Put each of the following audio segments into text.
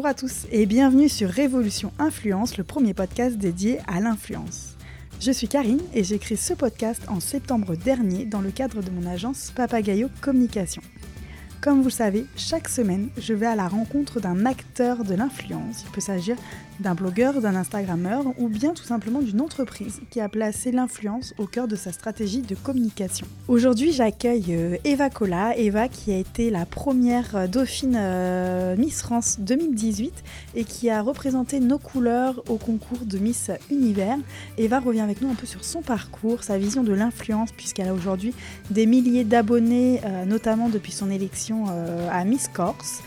Bonjour à tous et bienvenue sur Révolution Influence, le premier podcast dédié à l'influence. Je suis Karine et j'ai créé ce podcast en septembre dernier dans le cadre de mon agence Papagayo Communication. Comme vous le savez, chaque semaine, je vais à la rencontre d'un acteur de l'influence. Il peut s'agir d'un blogueur, d'un Instagrammeur ou bien tout simplement d'une entreprise qui a placé l'influence au cœur de sa stratégie de communication. Aujourd'hui, j'accueille euh, Eva Cola, Eva qui a été la première euh, dauphine euh, Miss France 2018 et qui a représenté nos couleurs au concours de Miss Univers. Eva revient avec nous un peu sur son parcours, sa vision de l'influence puisqu'elle a aujourd'hui des milliers d'abonnés, notamment depuis son élection à Miss Corse.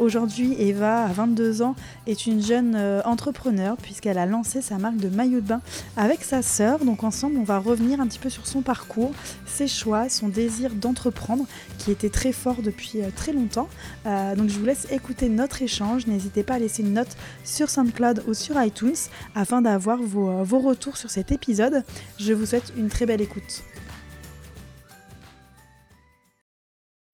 Aujourd'hui, Eva, à 22 ans, est une jeune entrepreneur puisqu'elle a lancé sa marque de maillot de bain avec sa sœur. Donc ensemble, on va revenir un petit peu sur son parcours, ses choix, son désir d'entreprendre qui était très fort depuis euh, très longtemps. Euh, donc je vous laisse écouter notre échange. N'hésitez pas à laisser une note sur SoundCloud ou sur iTunes afin d'avoir vos, euh, vos retours sur cet épisode. Je vous souhaite une très belle écoute.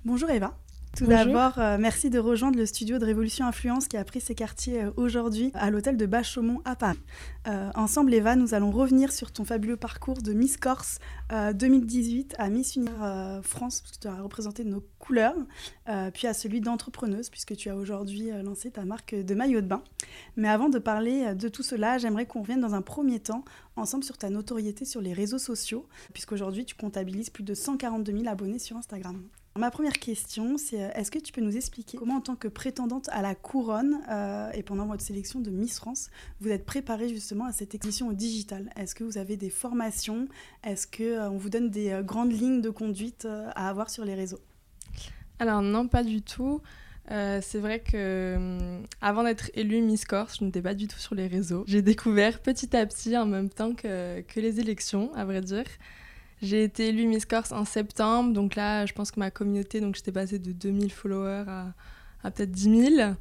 Bonjour Eva. Tout d'abord, euh, merci de rejoindre le studio de Révolution Influence qui a pris ses quartiers euh, aujourd'hui à l'hôtel de Bachaumont à Paris. Euh, ensemble, Eva, nous allons revenir sur ton fabuleux parcours de Miss Corse 2018 à Miss Univers France, puisque tu as représenté nos couleurs, puis à celui d'entrepreneuse, puisque tu as aujourd'hui lancé ta marque de maillot de bain. Mais avant de parler de tout cela, j'aimerais qu'on revienne dans un premier temps ensemble sur ta notoriété sur les réseaux sociaux, puisqu'aujourd'hui tu comptabilises plus de 142 000 abonnés sur Instagram. Ma première question, c'est euh, est-ce que tu peux nous expliquer comment, en tant que prétendante à la couronne euh, et pendant votre sélection de Miss France, vous êtes préparée justement à cette exposition au digital? Est-ce que vous avez des formations? Est-ce qu'on euh, on vous donne des grandes lignes de conduite à avoir sur les réseaux? Alors non, pas du tout. c'est vrai que hum, avant d'être élue Miss Corse, je n'étais pas du tout sur les réseaux. J'ai découvert petit à petit en même temps que, que les élections, à vrai dire. J'ai été élue Miss Corse en septembre, donc là, je pense que ma communauté, donc j'étais passée de 2000 followers à, peut-être 10 000.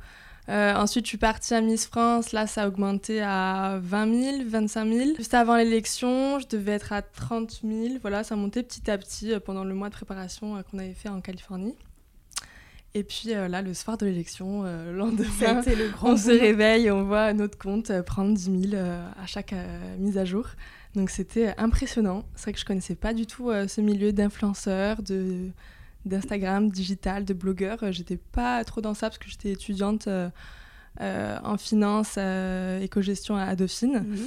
Euh, ensuite, je suis partie à Miss France. Là, ça a augmenté à 20 000, 25 000. Juste avant l'élection, je devais être à 30 000. Voilà, ça montait petit à petit euh, pendant le mois de préparation euh, qu'on avait fait en Californie. Et puis là, le soir de l'élection, le lendemain, le grand on se réveille, on voit notre compte prendre 10 000 à chaque mise à jour. Donc c'était impressionnant. C'est vrai que je connaissais pas du tout euh, ce milieu d'influenceurs, de d'Instagram, digital, de blogueurs. Euh, j'étais pas trop dans ça parce que j'étais étudiante euh, en finance, éco-gestion à Dauphine. Mhm.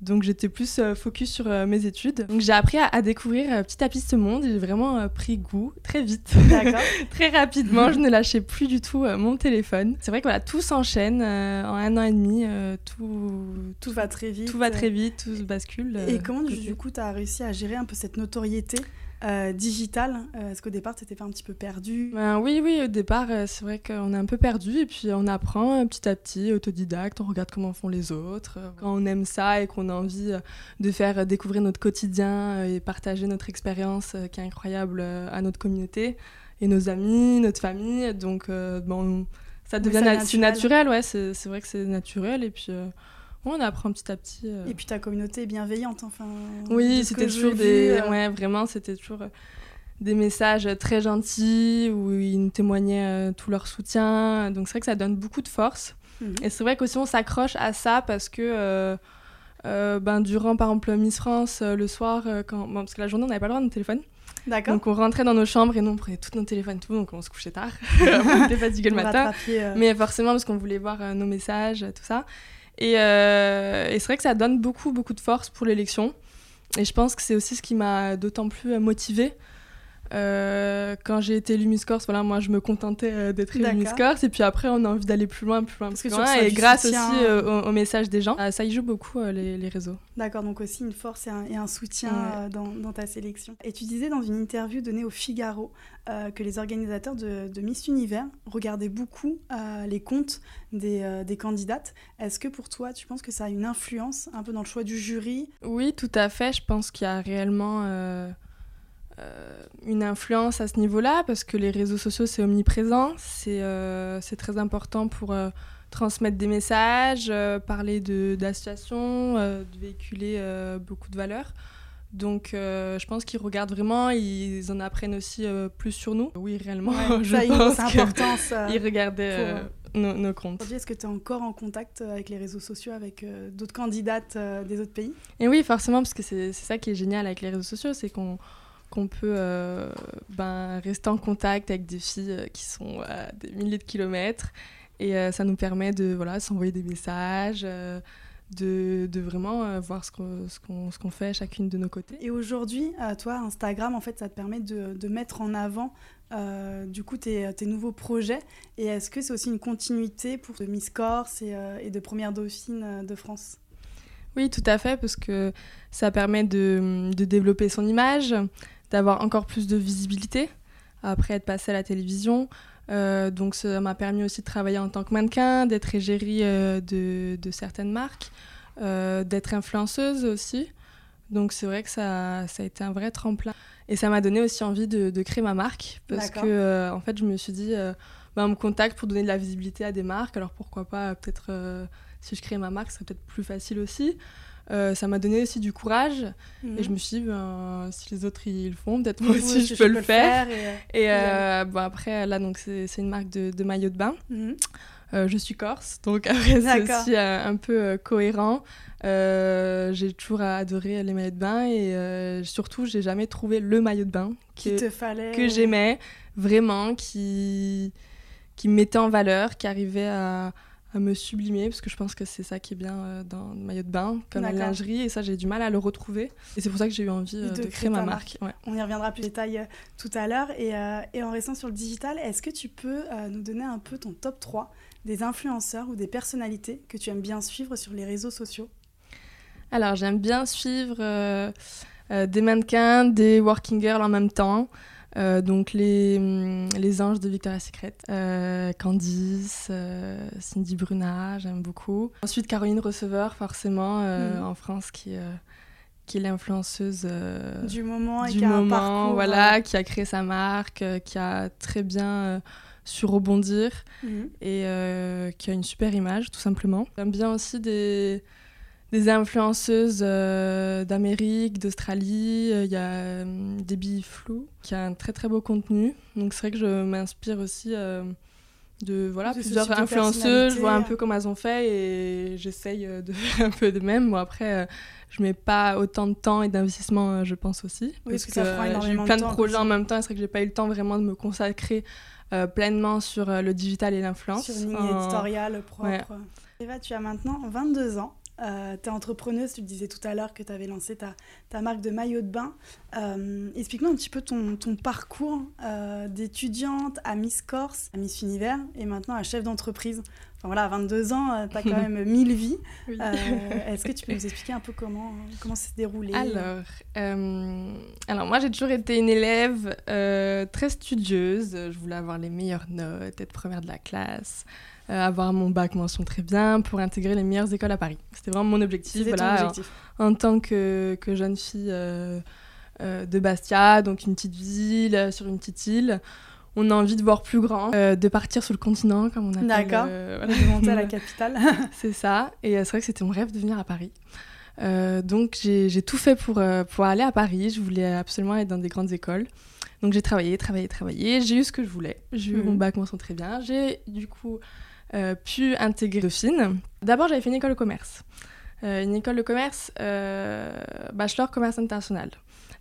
Donc j'étais plus euh, focus sur euh, mes études. Donc j'ai appris à, découvrir euh, petit à petit ce monde et j'ai vraiment pris goût très vite. très rapidement, je ne lâchais plus du tout mon téléphone. C'est vrai que voilà, tout s'enchaîne en un an et demi, tout, tout va très vite. Tout va très vite, tout se bascule. Et comment du coup tu as réussi à gérer un peu cette notoriété? Euh, digital euh, Est-ce qu'au départ, tu étais pas un petit peu perdu ben, Oui, oui, au départ, euh, c'est vrai qu'on est un peu perdu et puis on apprend petit à petit, autodidacte, on regarde comment font les autres. Quand on aime ça et qu'on a envie de faire découvrir notre quotidien et partager notre expérience qui est incroyable à notre communauté et nos amis, notre famille, donc bon, ça devient naturel. naturel. ouais, c'est vrai que c'est naturel et puis on apprend petit à petit. Euh. Et puis ta communauté est bienveillante, enfin. Oui, c'était toujours des. Euh. Ouais, vraiment, c'était toujours euh, des messages très gentils où ils nous témoignaient tout leur soutien. Donc c'est vrai que ça donne beaucoup de force. Mhm. Et c'est vrai qu'aussi on s'accroche à ça parce que. ben, durant par exemple Miss France le soir quand parce que la journée on n'avait pas le droit de nos téléphones D'accord. Donc on rentrait dans nos chambres et nous on prenait tous nos téléphones tout donc on se couchait tard on était fatigué le matin mais forcément parce qu'on voulait voir nos messages tout ça euh, et, c'est vrai que ça donne beaucoup, beaucoup de force pour l'élection. Et je pense que c'est aussi ce qui m'a d'autant plus motivée. Euh, quand j'ai été élue Miss Corse, voilà, moi je me contentais euh, d'être élue Miss Corse et puis après on a envie d'aller plus loin, plus loin, plus loin et grâce aussi au, message des gens, ça y joue beaucoup les, les, réseaux. D'accord, donc aussi une force et un, et un soutien dans, dans, ta sélection. Et tu disais dans une interview donnée au Figaro euh, que les organisateurs de, Miss Univers regardaient beaucoup euh, les comptes des, euh, des candidates. Est-ce que pour toi, tu penses que ça a une influence un peu dans le choix du jury? Oui, tout à fait. Je pense qu'il y a réellement une influence à ce niveau-là parce que les réseaux sociaux, c'est omniprésent. C'est très important pour transmettre des messages, parler d'associations, de, véhiculer beaucoup de valeurs. Donc, euh, je pense qu'ils regardent vraiment, ils en apprennent aussi euh, plus sur nous. Oui, réellement, je pense importance. Ils regardaient nos, comptes. Aujourd'hui, est-ce que tu es encore en contact avec les réseaux sociaux, avec d'autres candidates des autres pays? Et oui, forcément, parce que c'est ça qui est génial avec les réseaux sociaux, c'est qu'on qu'on peut ben, rester en contact avec des filles qui sont à des milliers de kilomètres et ça nous permet de voilà, s'envoyer des messages, de, de vraiment euh, voir ce qu'on ce qu'on fait chacune de nos côtés. Et aujourd'hui, euh, toi, Instagram, en fait, ça te permet de, de mettre en avant euh, du coup tes, tes, nouveaux projets. Et est-ce que c'est aussi une continuité pour Miss Corse et, et de Première Dauphine de France? Oui, tout à fait, parce que ça permet de, de développer son image, d'avoir encore plus de visibilité après être passé à la télévision. Euh, donc ça m'a permis aussi de travailler en tant que mannequin, d'être égérie euh, de, de, certaines marques, euh, d'être influenceuse aussi. Donc c'est vrai que ça, ça, a été un vrai tremplin. Et ça m'a donné aussi envie de, de, créer ma marque parce que en fait je me suis dit, bah, on me contacte pour donner de la visibilité à des marques, alors pourquoi pas peut-être si je crée ma marque, ça serait peut-être plus facile aussi. Euh, ça m'a donné aussi du courage. Et je mhm. me suis dit, ben, si les autres ils le font, peut-être moi aussi je, peux, le faire. et, euh, bon, après, là, donc c'est une marque de, de, maillot de bain. Mhm. Euh, je suis corse, donc après c'est aussi un peu cohérent. j'ai toujours adoré les maillots de bain et surtout j'ai jamais trouvé le maillot de bain que, que j'aimais vraiment, qui, qui me mettait en valeur, qui arrivait à, me sublimer parce que je pense que c'est ça qui est bien euh, dans le maillot de bain comme la lingerie et ça j'ai du mal à le retrouver. Et c'est pour ça que j'ai eu envie euh, de, créer ma marque, on y reviendra plus en détail euh, tout à l'heure. Et, et, en restant sur le digital est-ce que tu peux nous donner un peu ton top 3 des influenceurs ou des personnalités que tu aimes bien suivre sur les réseaux sociaux? Alors j'aime bien suivre des mannequins des working girls en même temps euh, donc les, hum, les anges de Victoria's Secret, euh, Candice, euh, Cindy Bruna, j'aime beaucoup. Ensuite Caroline Receveur, forcément, mm. en France, qui, qui est l'influenceuse du moment, et du qui moment, a un parcours, voilà, qui a créé sa marque, qui a très bien su rebondir mm. et qui a une super image, tout simplement. J'aime bien aussi des des influenceuses euh, d'Amérique, d'Australie. Euh, il y a euh, Debbie Flou qui a un très très beau contenu. Donc c'est vrai que je m'inspire aussi de voilà, plusieurs influenceuses. Je vois un peu comment elles ont fait et j'essaye de faire un peu de même. Bon, après, je mets pas autant de temps et d'investissement, je pense aussi. Oui, parce, que, que j'ai eu plein de, projets en même temps. C'est vrai que j'ai pas eu le temps vraiment de me consacrer pleinement sur le digital et l'influence. Sur une ligne éditoriale propre. Eva, tu as maintenant 22 ans. Euh, tu es entrepreneuse, tu le disais tout à l'heure que tu avais lancé ta, ta, marque de maillot de bain. Euh, Explique-nous un petit peu ton, ton parcours euh, d'étudiante à Miss Corse, à Miss Univers et maintenant à chef d'entreprise. Enfin voilà, à 22 ans, tu as quand même mille vies. Euh, est-ce que tu peux nous expliquer un peu comment, comment s'est déroulé? Alors, alors, moi j'ai toujours été une élève très studieuse. Je voulais avoir les meilleures notes, être première de la classe. Euh, avoir mon bac mention très bien pour intégrer les meilleures écoles à Paris. C'était vraiment mon objectif. Voilà, En, tant que, que jeune fille euh, euh, de Bastia, donc une petite ville sur une petite île, on a envie de voir plus grand, de partir sur le continent, comme on appelle. D'accord. de monter à la capitale. c'est ça. Et c'est vrai que c'était mon rêve de venir à Paris. donc j'ai tout fait pour, pour aller à Paris. Je voulais absolument être dans des grandes écoles. Donc j'ai travaillé, travaillé, travaillé. J'ai eu ce que je voulais. J'ai eu mon mhm. bac mention très bien. J'ai du coup euh, pu intégrer Dauphine. D'abord, j'avais fait une école de commerce. Euh, une école de commerce, euh, bachelor commerce international.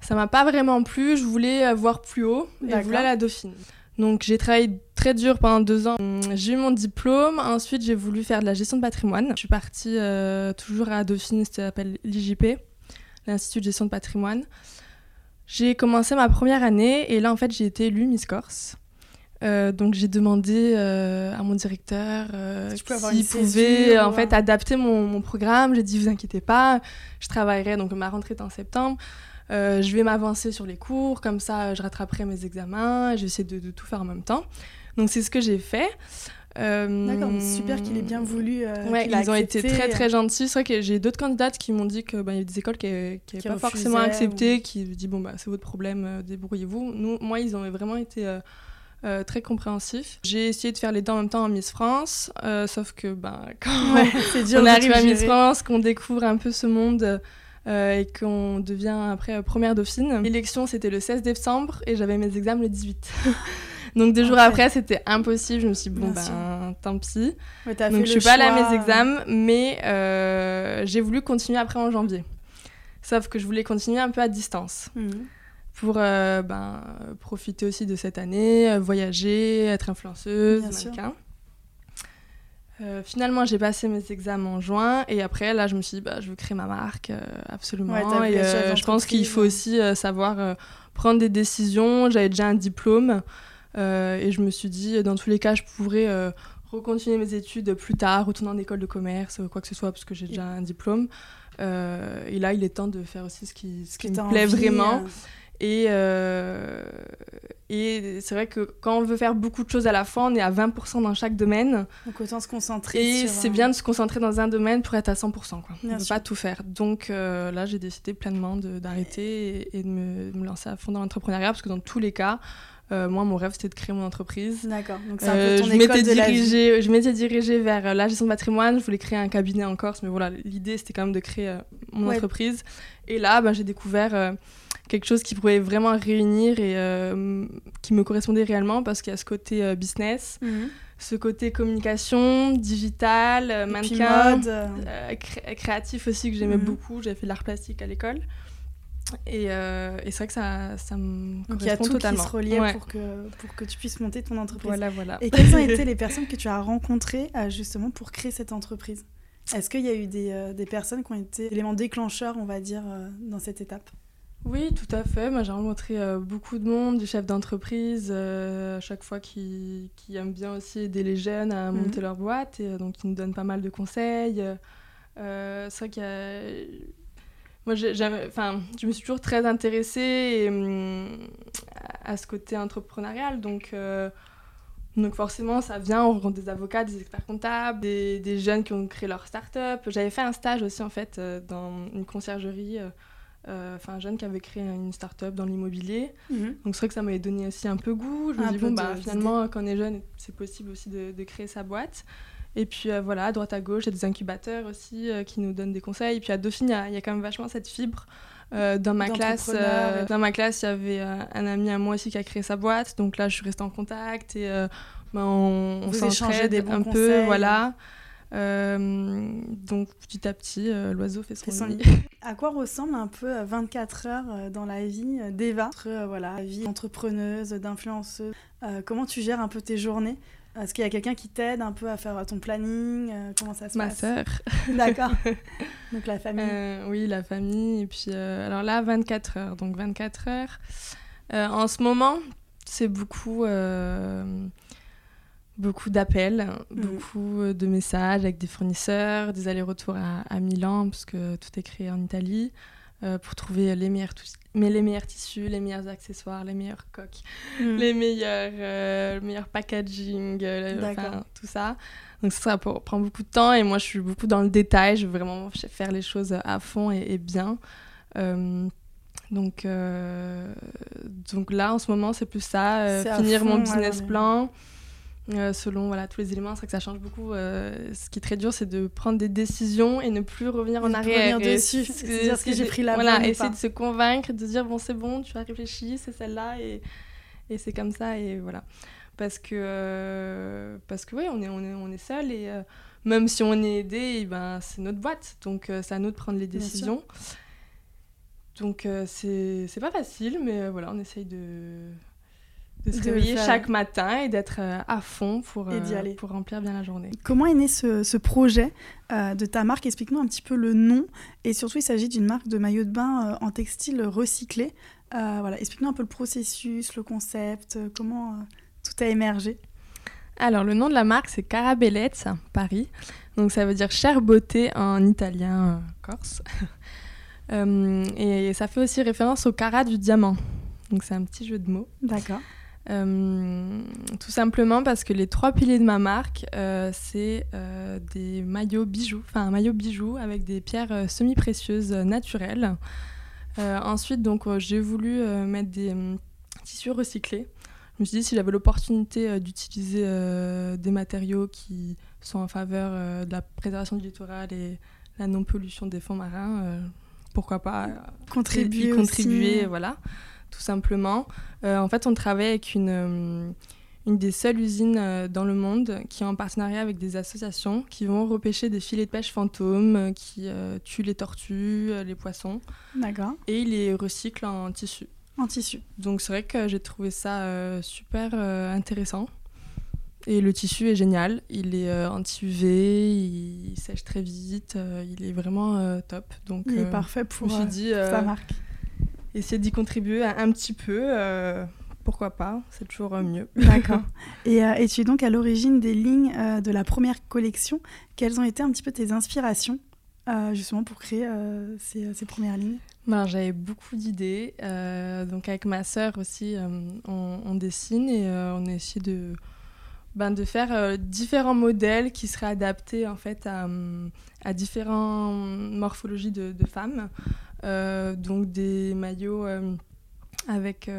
Ça m'a pas vraiment plu, je voulais voir plus haut et je voulais la Dauphine. Donc j'ai travaillé très dur pendant deux ans. J'ai eu mon diplôme, ensuite j'ai voulu faire de la gestion de patrimoine. Je suis partie toujours à Dauphine, ça s'appelle l'IJP, l'Institut de gestion de patrimoine. J'ai commencé ma première année et là en fait j'ai été élue Miss Corse. Euh, donc j'ai demandé euh, à mon directeur euh, s'il pouvait en fait adapter mon, mon programme. J'ai dit vous inquiétez pas, je travaillerai donc ma rentrée est en septembre. je vais m'avancer sur les cours, comme ça je rattraperai mes examens, je vais essayer de, de, tout faire en même temps. Donc c'est ce que j'ai fait. D'accord, super qu'il ait bien voulu. ouais, ils ont été très très gentils. C'est vrai que j'ai d'autres candidates qui m'ont dit qu'il bah, y avait des écoles qui n'avaient pas forcément accepté, qui dit bon bah c'est votre problème, débrouillez-vous. Nous, moi ils ont vraiment été euh, très compréhensif. J'ai essayé de faire les deux en même temps en Miss France, euh, sauf que ben, quand on arrive à Miss France, qu'on découvre un peu ce monde euh, et qu'on devient après première dauphine. L'élection, c'était le 16 décembre et j'avais mes examens le 18. Donc deux jours après, c'était impossible. Je me suis dit, bon, ben, ben tant pis. Donc je suis pas allée à mes examens, mais j'ai voulu continuer après en janvier. Sauf que je voulais continuer un peu à distance. Mhm. Pour ben, profiter aussi de cette année, voyager, être influenceuse, mannequin. Euh, finalement, j'ai passé mes examens en juin et après, là, je me suis dit, bah, je veux créer ma marque, euh, absolument. et euh, je pense qu'il faut aussi savoir prendre des décisions. J'avais déjà un diplôme et je me suis dit, dans tous les cas, je pourrais recontinuer mes études plus tard, retourner en école de commerce, quoi que ce soit, parce que j'ai déjà un diplôme. et là, il est temps de faire aussi ce qui, ce qui me plaît vraiment. Et, euh, et c'est vrai que quand on veut faire beaucoup de choses à la fois, on est à 20% dans chaque domaine. Donc autant se concentrer. Et c'est bien de se concentrer dans un domaine pour être à 100%. Quoi. on ne peut pas tout faire. Donc euh, là, j'ai décidé pleinement d'arrêter et, de me, me, lancer à fond dans l'entrepreneuriat parce que dans tous les cas, euh, moi, mon rêve, c'était de créer mon entreprise. D'accord. Donc, c'est un peu ton je m'étais dirigée, Je m'étais dirigée vers la gestion de patrimoine. Je voulais créer un cabinet en Corse, mais voilà, l'idée, c'était quand même de créer mon entreprise. Et là, ben, j'ai découvert quelque chose qui pouvait vraiment réunir et euh, qui me correspondait réellement parce qu'il y a ce côté euh, business, mhm. ce côté communication, digital, euh, mannequin, créatif aussi que j'aimais mhm. beaucoup. J'avais fait de l'art plastique à l'école. Et, et c'est vrai que ça, ça me Donc il y a tout totalement. qui se reliait pour, que, pour que tu puisses monter ton entreprise. Voilà, voilà. Et quelles ont été les personnes que tu as rencontrées justement pour créer cette entreprise? Est-ce qu'il y a eu des, des, personnes qui ont été éléments déclencheurs, on va dire, dans cette étape? Oui, tout à fait. Moi, j'ai rencontré euh, beaucoup de monde, des chefs d'entreprise, euh, à chaque fois qui, qui, aiment bien aussi aider les jeunes à mhm. monter leur boîte, et euh, donc ils nous donnent pas mal de conseils. c'est vrai qu'il y a... Moi, enfin, je me suis toujours très intéressée hum, à ce côté entrepreneurial, donc... Donc forcément, ça vient, on rencontre des avocats, des experts comptables, des, des jeunes qui ont créé leur start-up. J'avais fait un stage aussi en fait dans une conciergerie enfin un jeune qui avait créé une start-up dans l'immobilier. Mhm. Donc c'est vrai que ça m'avait donné aussi un peu goût. Je me dis, bon, bah, finalement, quand on est jeune, c'est possible aussi de, créer sa boîte. Et puis euh, voilà, à droite à gauche, il y a des incubateurs aussi euh, qui nous donnent des conseils. Et puis à Dauphine, il y, a quand même vachement cette fibre. dans, ma classe, dans ma classe, il y avait un ami à moi aussi qui a créé sa boîte. Donc là, je suis restée en contact et ben, on, on s'entraide un peu. Voilà. Euh, donc petit à petit, euh, l'oiseau fait son, nid. À quoi ressemble un peu 24 euh, heures dans la vie d'Eva? Entre voilà, vie entrepreneuse, d'influenceuse, comment tu gères un peu tes journées? Est-ce qu'il y a quelqu'un qui t'aide un peu à faire ton planning Comment ça se Ma passe? Ma sœur. D'accord. donc la famille. oui, la famille. Et puis alors là, 24 heures. Donc 24 heures. en ce moment, c'est beaucoup beaucoup d'appels, mm. beaucoup euh, de messages avec des fournisseurs, des allers-retours à, Milan, parce que tout est créé en Italie, euh, pour trouver les meilleurs, mais les meilleurs tissus, les meilleurs accessoires, les meilleures coques, mm. les meilleurs, euh, le meilleur packaging, enfin, tout ça. Donc ça, prend beaucoup de temps et moi je suis beaucoup dans le détail, je veux vraiment faire les choses à fond et, bien. donc, donc là, en ce moment, c'est plus ça, finir mon business plan. Euh, selon voilà, tous les éléments. C'est vrai que ça change beaucoup. Euh, ce qui est très dur, c'est de prendre des décisions et ne plus revenir en arrière. Revenir dessus, c'est dire ce que j'ai pris la Voilà, essayer de se convaincre, de dire bon, c'est bon, tu as réfléchi, c'est celle-là, et, et c'est comme ça, et voilà. Parce que, euh, parce que oui, on est, on est, on est seul, et même si on est aidé, eh ben, c'est notre boîte, donc c'est à nous de prendre les décisions. Donc c'est pas facile, mais voilà, on essaye de de se réveiller chaque matin et d'être euh, à fond pour, euh, pour remplir bien la journée. Comment est né ce, ce projet euh, de ta marque? Explique-nous un petit peu le nom. Et surtout, il s'agit d'une marque de maillot de bain en textile recyclé. voilà, Explique-nous un peu le processus, le concept, comment tout a émergé. Alors, le nom de la marque, c'est Carabellette, Paris. Donc, ça veut dire chère beauté en italien corse. et ça fait aussi référence au carat du diamant. Donc, c'est un petit jeu de mots. D'accord. Euh, tout simplement parce que les trois piliers de ma marque, euh, c'est euh, des maillots bijoux, enfin un maillot bijou avec des pierres semi-précieuses naturelles. ensuite, donc, j'ai voulu mettre des tissus recyclés. Je me suis dit si j'avais l'opportunité d'utiliser des matériaux qui sont en faveur de la préservation du littoral et la non-pollution des fonds marins, pourquoi pas contribuer, contribuer, voilà tout simplement. Euh, en fait, on travaille avec une, euh, une des seules usines dans le monde qui est en partenariat avec des associations qui vont repêcher des filets de pêche fantômes qui tuent les tortues, les poissons. D'accord. Et ils les recyclent en tissu. En tissu. Donc c'est vrai que j'ai trouvé ça super intéressant. Et le tissu est génial. Il est euh, anti-UV, il sèche très vite, euh, il est vraiment euh, top. Donc, il est parfait pour, je me suis dit, sa marque. Essayer d'y contribuer un, petit peu, pourquoi pas, c'est toujours mieux. D'accord. et, et, tu es donc à l'origine des lignes de la première collection? Quelles ont été un petit peu tes inspirations justement pour créer ces, ces, premières lignes? Ben, J'avais beaucoup d'idées. donc avec ma sœur aussi, on, on, dessine et on a essayé de ben, de faire euh, différents modèles qui seraient adaptés en fait à, à différentes morphologies de, de femmes. Euh, donc des maillots euh, avec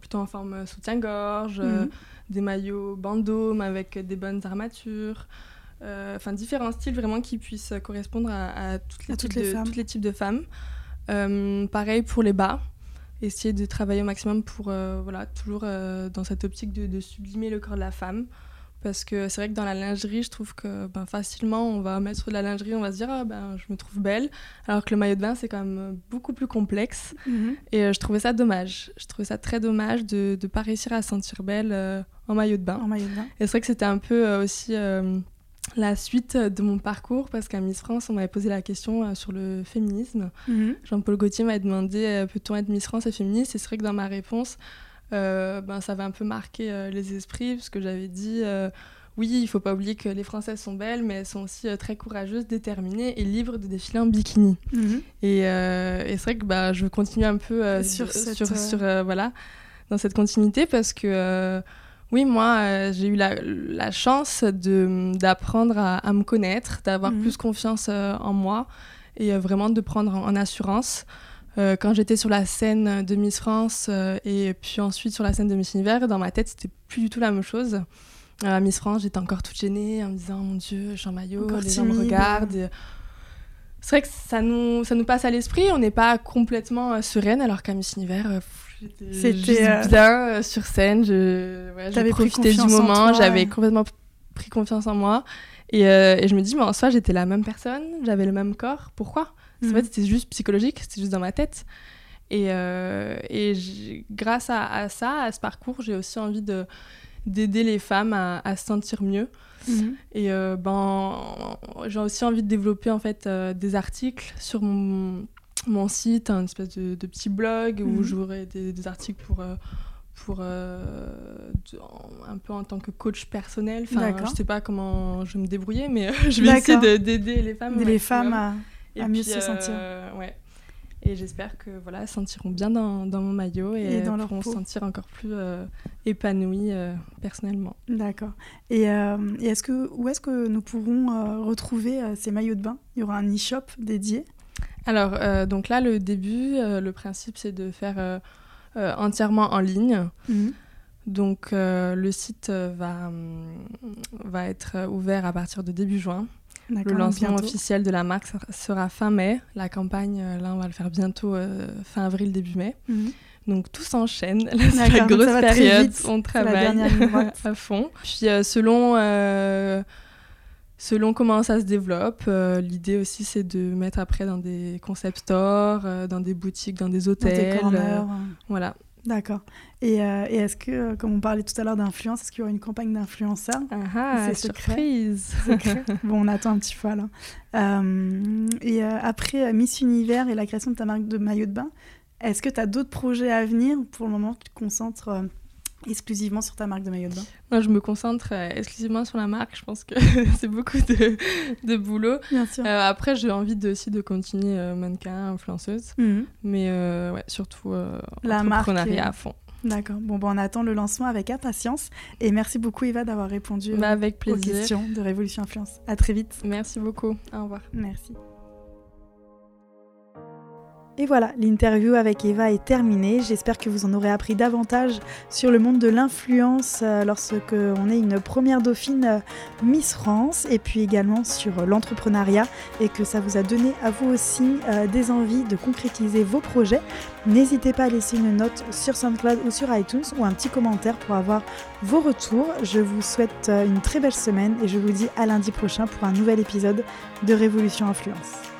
plutôt en forme soutien-gorge, mhm. des maillots bandeaux avec des bonnes armatures. Enfin, différents styles vraiment qui puissent correspondre à, toutes, les toutes, les de, tous les types de femmes. pareil pour les bas essayer de travailler au maximum pour, euh, voilà, toujours euh, dans cette optique de, sublimer le corps de la femme. Parce que c'est vrai que dans la lingerie, je trouve que ben, facilement, on va mettre de la lingerie, on va se dire, ah, ben, je me trouve belle. Alors que le maillot de bain, c'est quand même beaucoup plus complexe. Mhm. Et euh, je trouvais ça dommage. Je trouvais ça très dommage de ne pas réussir à se sentir belle en maillot de bain. En maillot de bain. Et c'est vrai que c'était un peu aussi la suite de mon parcours parce qu'à Miss France, on m'avait posé la question euh, sur le féminisme. Mhm. Jean-Paul Gaultier m'a demandé euh, peut-on être Miss France et féministe? Et c'est vrai que dans ma réponse, euh, ben, ça avait un peu marqué les esprits parce que j'avais dit oui, il faut pas oublier que les Françaises sont belles, mais elles sont aussi très courageuses, déterminées et libres de défiler en bikini. Mhm. Et, c'est vrai que bah, je continue un peu sur, sur, voilà, dans cette continuité parce que oui, moi, euh, j'ai eu la, chance d'apprendre à, me connaître, d'avoir mhm. plus confiance euh, en moi et euh, vraiment de prendre en, assurance. Quand j'étais sur la scène de Miss France et puis ensuite sur la scène de Miss Univers, dans ma tête, c'était plus du tout la même chose. À Miss France, j'étais encore toute gênée en me disant Mon Dieu, Jean Maillot, les gens me regardent. C'est vrai que ça nous, ça nous passe à l'esprit, on n'est pas complètement sereine, alors qu'à Miss Univers, c'était euh, bien euh, sur scène. Je, ouais, profité du moment. J'avais complètement pris confiance en moi. Et, euh, et, je me dis, mais en soi, j'étais la même personne, j'avais le même corps. Pourquoi? En fait, c'était juste psychologique, c'était juste dans ma tête. Et, et grâce à, ça, à ce parcours, j'ai aussi envie de d'aider les femmes à, à, se sentir mieux. Mhm. Et ben, j'ai aussi envie de développer en fait des articles sur mon, mon site, un espèce de, petit blog où mhm. j'aurai des, articles pour, euh, pour euh, un peu en tant que coach personnel. Enfin, je sais pas comment je vais me débrouiller, mais je vais essayer d'aider les femmes. les femmes à, mieux se sentir. Euh, ouais. Et j'espère que voilà, sentiront bien dans, dans mon maillot et, dans pourront se sentir encore plus épanouies personnellement. D'accord. Et, et est-ce que, où est-ce que nous pourrons retrouver ces maillots de bain? Il y aura un e-shop dédié? Alors, euh, donc là, le début, euh, le principe, c'est de faire euh, entièrement en ligne. Mhm. Donc, le site va, va être ouvert à partir de début juin. Le lancement officiel de la marque sera fin mai. La campagne, là, on va le faire bientôt, fin avril, début mai. Mhm. Donc tout s'enchaîne. C'est la grosse période. On travaille à fond. Puis selon selon comment ça se développe. Euh, l'idée aussi, c'est de mettre après dans des concept stores, euh, dans des boutiques, dans des hôtels. Dans des euh, voilà. D'accord. Et, et est-ce que, comme on parlait tout à l'heure d'influence, est-ce qu'il y aura une campagne d'influenceurs? Ah, ah c'est surprise. Bon, on attend un petit peu là. et après Miss Univers et la création de ta marque de maillot de bain, est-ce que tu as d'autres projets à venir? Pour le moment, tu te concentres exclusivement sur ta marque de maillot de bain Moi, je me concentre euh, exclusivement sur la marque. Je pense que c'est beaucoup de, de, boulot. Bien sûr. Euh, après, j'ai envie de, aussi de continuer euh, mannequin, influenceuse. Mhm. Mais ouais, surtout la entrepreneuriat à fond. D'accord. Bon, bon, on attend le lancement avec impatience. Et merci beaucoup, Eva, d'avoir répondu bah, avec plaisir. aux questions de Révolution Influence. À très vite. Merci beaucoup. Au revoir. Merci. Et voilà, l'interview avec Eva est terminée. J'espère que vous en aurez appris davantage sur le monde de l'influence euh, lorsque on est une première dauphine euh, Miss France et puis également sur l'entrepreneuriat et que ça vous a donné à vous aussi euh, des envies de concrétiser vos projets. N'hésitez pas à laisser une note sur SoundCloud ou sur iTunes ou un petit commentaire pour avoir vos retours. Je vous souhaite une très belle semaine et je vous dis à lundi prochain pour un nouvel épisode de Révolution Influence.